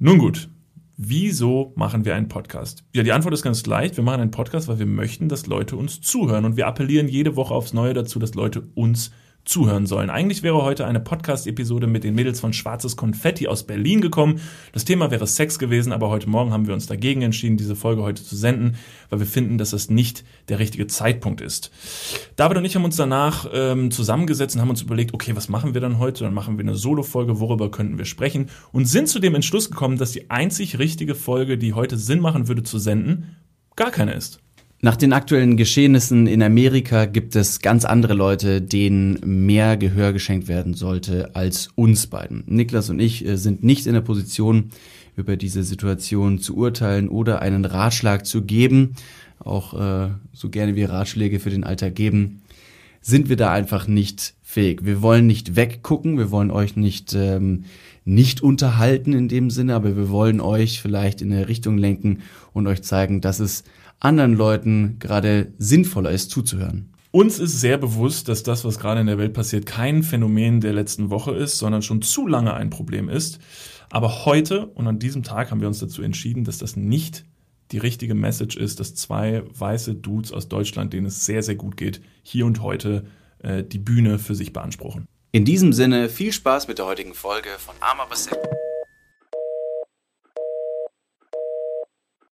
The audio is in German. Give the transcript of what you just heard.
Nun gut, wieso machen wir einen Podcast? Ja, die Antwort ist ganz leicht. Wir machen einen Podcast, weil wir möchten, dass Leute uns zuhören und wir appellieren jede Woche aufs Neue dazu, dass Leute uns zuhören sollen. Eigentlich wäre heute eine Podcast-Episode mit den Mädels von Schwarzes Konfetti aus Berlin gekommen. Das Thema wäre Sex gewesen, aber heute Morgen haben wir uns dagegen entschieden, diese Folge heute zu senden, weil wir finden, dass das nicht der richtige Zeitpunkt ist. David und ich haben uns danach ähm, zusammengesetzt und haben uns überlegt, okay, was machen wir dann heute? Dann machen wir eine Solo-Folge, worüber könnten wir sprechen? Und sind zu dem Entschluss gekommen, dass die einzig richtige Folge, die heute Sinn machen würde zu senden, gar keine ist. Nach den aktuellen Geschehnissen in Amerika gibt es ganz andere Leute, denen mehr Gehör geschenkt werden sollte als uns beiden. Niklas und ich äh, sind nicht in der Position, über diese Situation zu urteilen oder einen Ratschlag zu geben. Auch äh, so gerne wir Ratschläge für den Alltag geben, sind wir da einfach nicht fähig. Wir wollen nicht weggucken, wir wollen euch nicht ähm, nicht unterhalten in dem Sinne, aber wir wollen euch vielleicht in eine Richtung lenken und euch zeigen, dass es anderen Leuten gerade sinnvoller ist zuzuhören. Uns ist sehr bewusst, dass das, was gerade in der Welt passiert, kein Phänomen der letzten Woche ist, sondern schon zu lange ein Problem ist. Aber heute und an diesem Tag haben wir uns dazu entschieden, dass das nicht die richtige Message ist, dass zwei weiße Dudes aus Deutschland, denen es sehr, sehr gut geht, hier und heute äh, die Bühne für sich beanspruchen. In diesem Sinne viel Spaß mit der heutigen Folge von Arm aber.